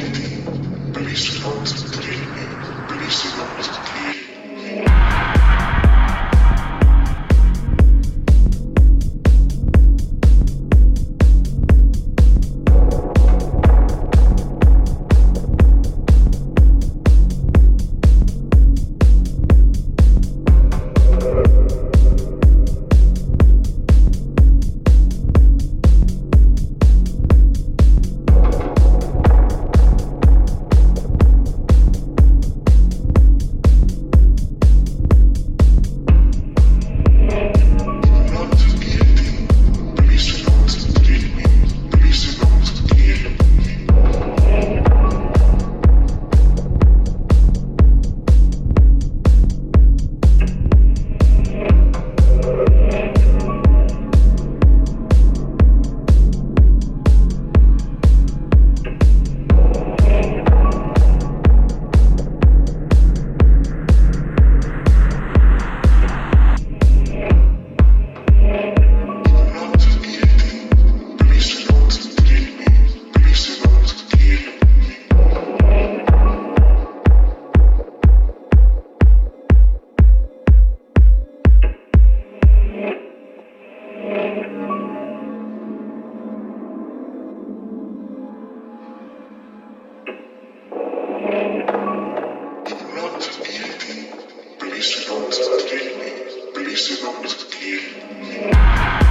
Believe it or not, believe me. Believe it or not, me. Blessed on the Kidney, Blessed on the Kidney.